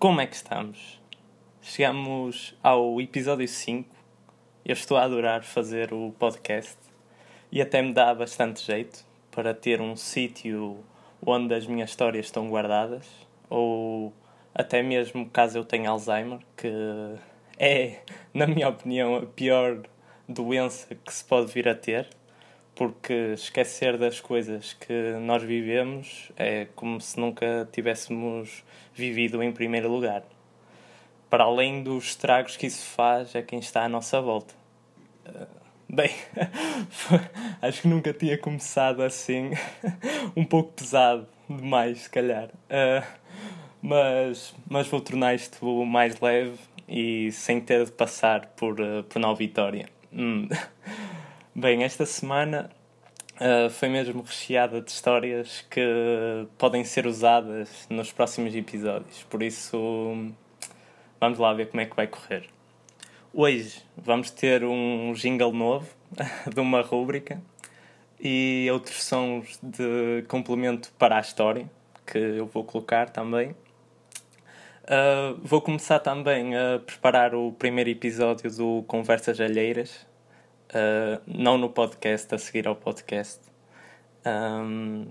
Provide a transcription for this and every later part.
Como é que estamos? Chegamos ao episódio 5. Eu estou a adorar fazer o podcast e até me dá bastante jeito para ter um sítio onde as minhas histórias estão guardadas ou até mesmo caso eu tenha Alzheimer, que é, na minha opinião, a pior doença que se pode vir a ter porque esquecer das coisas que nós vivemos é como se nunca tivéssemos vivido em primeiro lugar. Para além dos estragos que isso faz a quem está à nossa volta. Uh, bem, acho que nunca tinha começado assim, um pouco pesado demais, se calhar. Uh, mas, mas vou tornar isto mais leve e sem ter de passar por, uh, por Nova Vitória. Hum. Bem, esta semana uh, foi mesmo recheada de histórias que podem ser usadas nos próximos episódios. Por isso, vamos lá ver como é que vai correr. Hoje vamos ter um jingle novo de uma rúbrica e outros sons de complemento para a história que eu vou colocar também. Uh, vou começar também a preparar o primeiro episódio do Conversas Alheiras, uh, não no podcast, a seguir ao podcast. Um,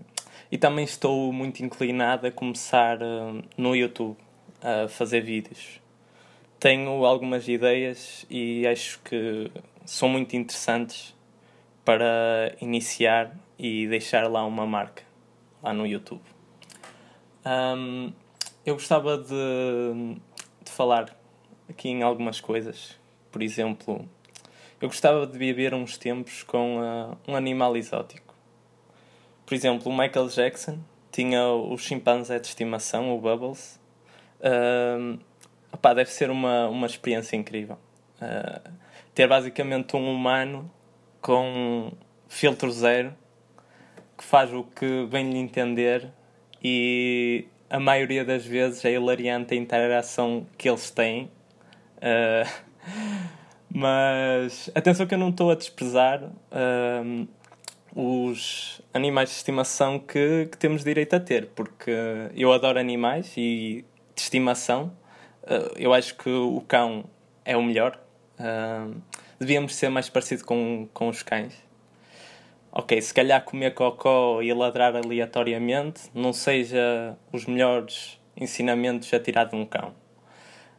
e também estou muito inclinado a começar uh, no YouTube a fazer vídeos. Tenho algumas ideias e acho que são muito interessantes para iniciar e deixar lá uma marca lá no YouTube. Um, eu gostava de, de falar aqui em algumas coisas. Por exemplo, eu gostava de viver uns tempos com uh, um animal exótico. Por exemplo, o Michael Jackson tinha o chimpanzé de estimação, o Bubbles. Uh, opá, deve ser uma, uma experiência incrível. Uh, ter basicamente um humano com filtro zero que faz o que bem lhe entender e a maioria das vezes é hilariante a interação que eles têm. Uh, mas atenção que eu não estou a desprezar os animais de estimação que, que, temos direito a ter, porque eu adoro animais e de estimação. Uh, eu acho que o cão é o melhor. Devíamos ser mais parecido com, com os cães. Ok, se calhar comer cocó e ladrar aleatoriamente não seja os melhores ensinamentos a tirar de um cão.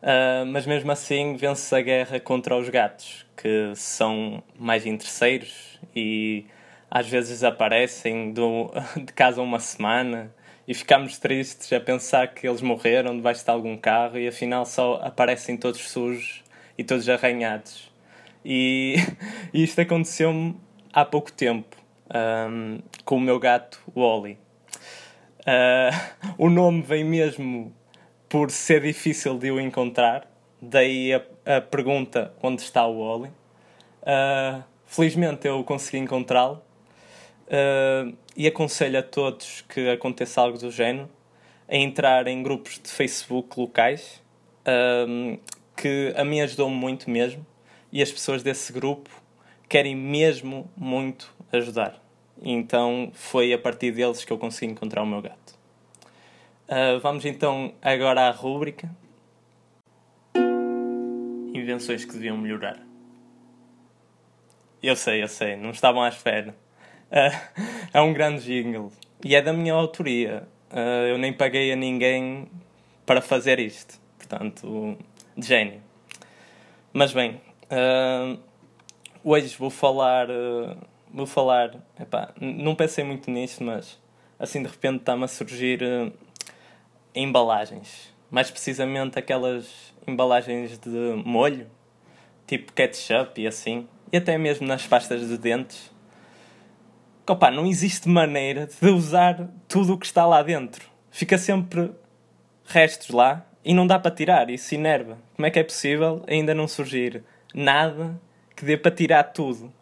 Uh, mas mesmo assim vence a guerra contra os gatos, que são mais interesseiros e às vezes aparecem do, de casa uma semana e ficamos tristes a pensar que eles morreram debaixo de algum carro e afinal só aparecem todos sujos e todos arranhados. E, e isto aconteceu-me há pouco tempo um, com o meu gato Wally. Uh, o nome vem mesmo por ser difícil de o encontrar, daí a, a pergunta onde está o Wally. Uh, felizmente eu consegui encontrá-lo uh, e aconselho a todos que aconteça algo do género a entrar em grupos de Facebook locais uh, que a mim ajudou-me muito mesmo e as pessoas desse grupo querem mesmo muito ajudar. Então foi a partir deles que eu consegui encontrar o meu gato. Uh, vamos então agora à rúbrica. Invenções que deviam melhorar. Eu sei, eu sei, não estavam à espera. Uh, é um grande jingle e é da minha autoria. Uh, eu nem paguei a ninguém para fazer isto. Portanto, de gênio. Mas bem, hoje vou falar. vou falar. Epá, não pensei muito nisto, mas assim de repente está-me a surgir embalagens. Mais precisamente aquelas embalagens de molho, tipo ketchup e assim. E até mesmo nas pastas de dentes. Opa, não existe maneira de usar tudo o que está lá dentro. Fica sempre restos lá e não dá para tirar. Isso enerva. Como é que é possível ainda não surgir nada que dê para tirar tudo?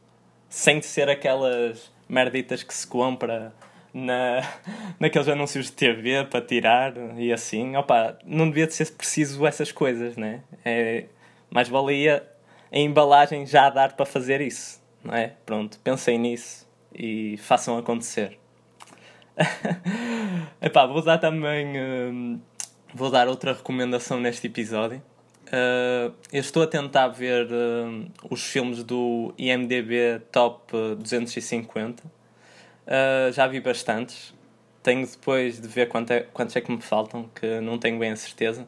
Sem ser aquelas merditas que se compra na, naqueles anúncios de TV para tirar e assim. Opa, não devia de ser preciso essas coisas, né? É, mais valia a embalagem já dar para fazer isso, não é? Pronto, pensem nisso e façam acontecer. Epá, vou dar também hum, vou dar outra recomendação neste episódio. Uh, eu estou a tentar ver uh, os filmes do IMDB Top 250. Uh, já vi bastantes. Tenho depois de ver quanto é, quantos é que me faltam, que não tenho bem a certeza.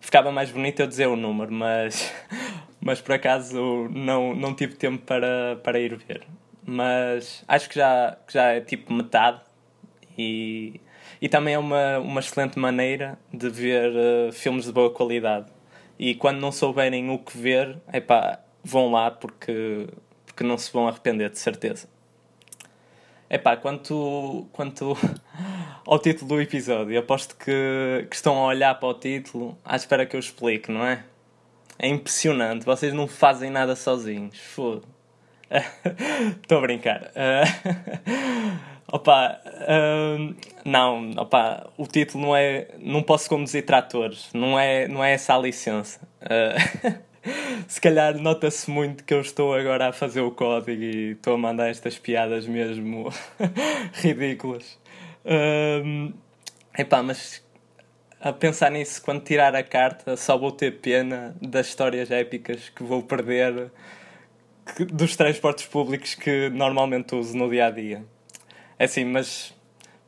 Ficava mais bonito eu dizer o número, mas, mas por acaso não, não tive tempo para, para ir ver. Mas acho que já, que já é tipo metade e, e também é uma, uma excelente maneira de ver filmes de boa qualidade e quando não souberem o que ver, epá, vão lá porque, porque não se vão arrepender, de certeza. Epá, quanto, quanto ao título do episódio, aposto que, que estão a olhar para o título à espera que eu explique, não é? É impressionante, vocês não fazem nada sozinhos. Foda. Estou a brincar. Uh... Opa, uh, não, opa, o título não é. Não posso conduzir tratores, não é, não é essa a licença. Uh, se calhar nota-se muito que eu estou agora a fazer o código e estou a mandar estas piadas mesmo ridículas. Uh, epá, mas a pensar nisso, quando tirar a carta, só vou ter pena das histórias épicas que vou perder dos transportes públicos que normalmente uso no dia a dia. É assim, mas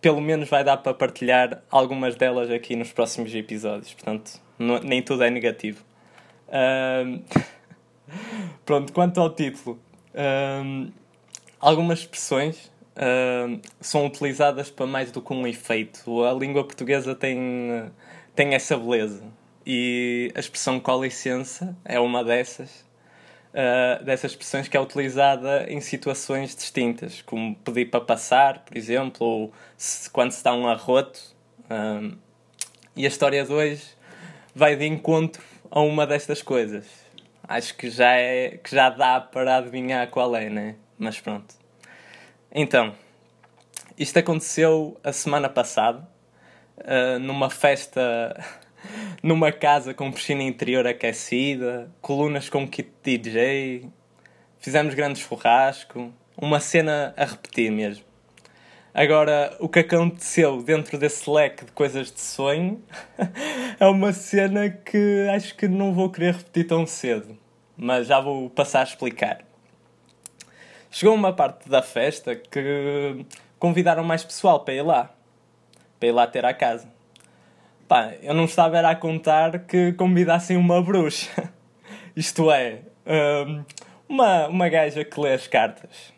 pelo menos vai dar para partilhar algumas delas aqui nos próximos episódios. Portanto, não, nem tudo é negativo. Um, pronto, quanto ao título, um, algumas expressões um, são utilizadas para mais do que um efeito. A língua portuguesa tem, tem essa beleza. E a expressão com licença é uma dessas uh, dessas expressões que é utilizada em situações distintas, como pedir para passar, por exemplo, ou se, quando se dá um arroto. E a história de hoje vai de encontro a uma destas coisas. Acho que já, é, que já dá para adivinhar qual é, né? Mas pronto. Então, isto aconteceu a semana passada, uh, numa festa numa casa com piscina interior aquecida, colunas com kit DJ, fizemos grande churrasco, uma cena a repetir mesmo. Agora, o que aconteceu dentro desse leque de coisas de sonho é uma cena que acho que não vou querer repetir tão cedo, mas já vou passar a explicar. Chegou uma parte da festa que convidaram mais pessoal para ir lá, para ir lá ter a casa. Pá, eu não estava era a contar que convidassem uma bruxa. Isto é, um, uma, uma gaja que lê as cartas.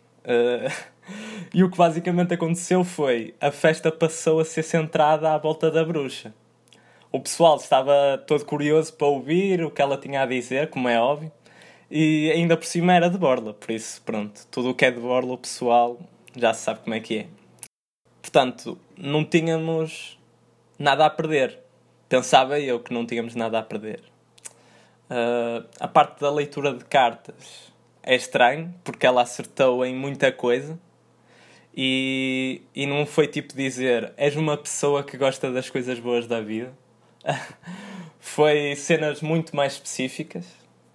E o que basicamente aconteceu foi a festa passou a ser centrada à volta da bruxa. O pessoal estava todo curioso para ouvir o que ela tinha a dizer, como é óbvio, e ainda por cima era de Borla, por isso, pronto, tudo o que é de Borla, o pessoal já se sabe como é que é. Portanto, não tínhamos nada a perder. Pensava eu que não tínhamos nada a perder. Uh, a parte da leitura de cartas é estranho, porque ela acertou em muita coisa. E, e não foi tipo dizer és uma pessoa que gosta das coisas boas da vida. foi cenas muito mais específicas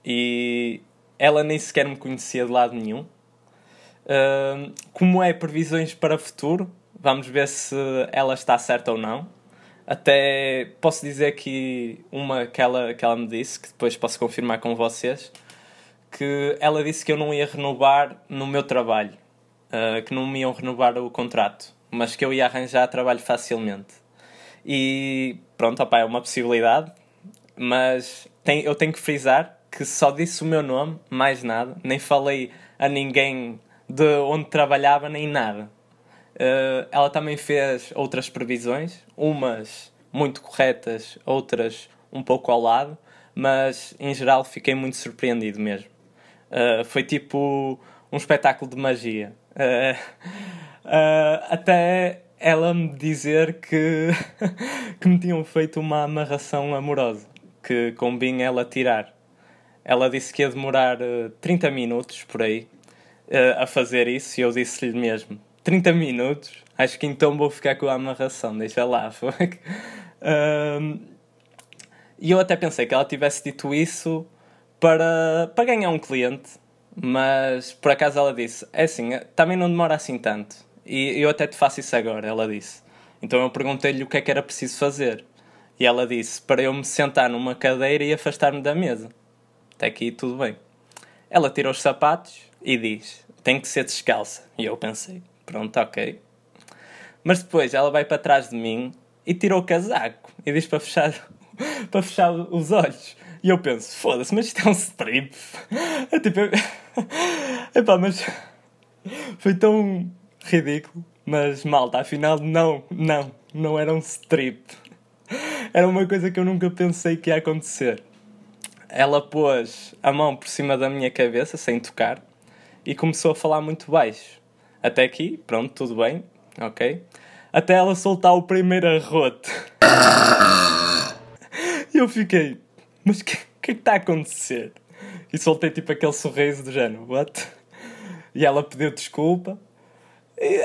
e ela nem sequer me conhecia de lado nenhum. Uh, como é previsões para o futuro, vamos ver se ela está certa ou não. Até posso dizer que uma que ela, que ela me disse, que depois posso confirmar com vocês, que ela disse que eu não ia renovar no meu trabalho, uh, que não me iam renovar o contrato, mas que eu ia arranjar trabalho facilmente. E pronto, opa, é uma possibilidade, mas tem, eu tenho que frisar que só disse o meu nome, mais nada, nem falei a ninguém de onde trabalhava, nem nada. Uh, ela também fez outras previsões, umas muito corretas, outras um pouco ao lado, mas em geral fiquei muito surpreendido mesmo. Uh, foi tipo um espetáculo de magia. Uh, até ela me dizer que, que me tinham feito uma amarração amorosa que convinha ela tirar. Ela disse que ia demorar 30 minutos por aí a fazer isso e eu disse-lhe mesmo: 30 minutos, acho que então vou ficar com a amarração, deixa lá. um, e eu até pensei que ela tivesse dito isso para, para ganhar um cliente, mas por acaso ela disse: é assim, também não demora assim tanto. E eu até te faço isso agora, ela disse. Então eu perguntei-lhe o que é que era preciso fazer. E ela disse para eu me sentar numa cadeira e afastar-me da mesa. Até aqui tudo bem. Ela tira os sapatos e diz: tem que ser descalça. E eu pensei: pronto, ok. Mas depois ela vai para trás de mim e tira o casaco e diz para fechar, para fechar os olhos. E eu penso: foda-se, mas isto é um strip. É tipo. Epá, mas. Foi tão ridículo. Mas malta, afinal, não, não, não era um strip. Era uma coisa que eu nunca pensei que ia acontecer. Ela pôs a mão por cima da minha cabeça, sem tocar, e começou a falar muito baixo. Até aqui, pronto, tudo bem, ok? Até ela soltar o primeiro arroto. E eu fiquei, mas o que, é que está a acontecer? E soltei tipo aquele sorriso do género, what? E ela pediu desculpa e,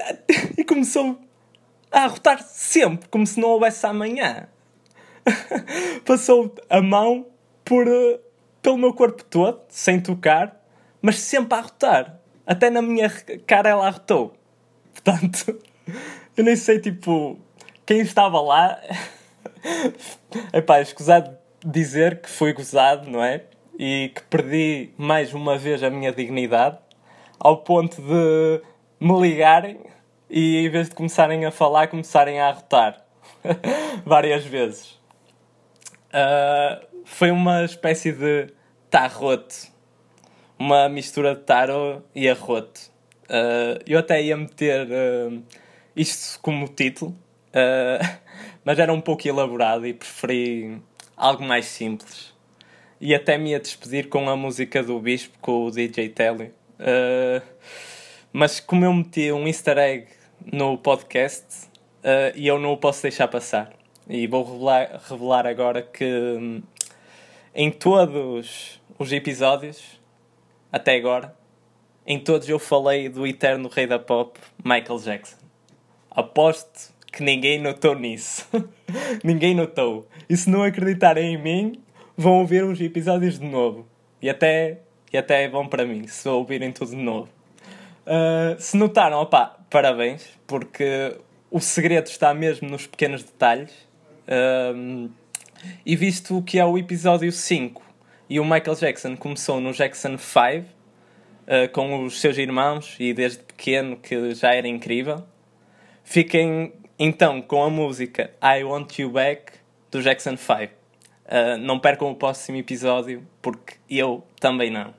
e começou a arrotar sempre, como se não houvesse amanhã. Passou a mão por, uh, pelo meu corpo todo, sem tocar, mas sempre a arrotar. Até na minha cara ela arrotou. Portanto, eu nem sei, tipo, quem estava lá. Epá, escusado dizer que fui gozado, não é? E que perdi mais uma vez a minha dignidade, ao ponto de me ligarem e em vez de começarem a falar, começarem a arrotar. Várias vezes. Uh, foi uma espécie de tarroto. Uma mistura de taro e arroto. Uh, eu até ia meter uh, isto como título, mas era um pouco elaborado e preferi algo mais simples. E até me ia despedir com a música do Bispo, com o DJ Telly. mas como eu meti um easter egg no podcast uh, e eu não o posso deixar passar. E vou revelar, revelar agora que um, em todos os episódios, até agora, em todos eu falei do eterno rei da pop, Michael Jackson. Aposto que ninguém notou nisso. ninguém notou. E se não acreditarem em mim, vão ouvir os episódios de novo. E até, e até é bom para mim, se ouvirem tudo de novo. Uh, se notaram, opá, parabéns, porque o segredo está mesmo nos pequenos detalhes. Uh, e visto que é o episódio 5 e o Michael Jackson começou no Jackson 5 uh, ah, com os seus irmãos e desde pequeno que já era incrível, fiquem então com a música I Want You Back do Jackson 5. Uh, não percam o próximo episódio porque eu também não.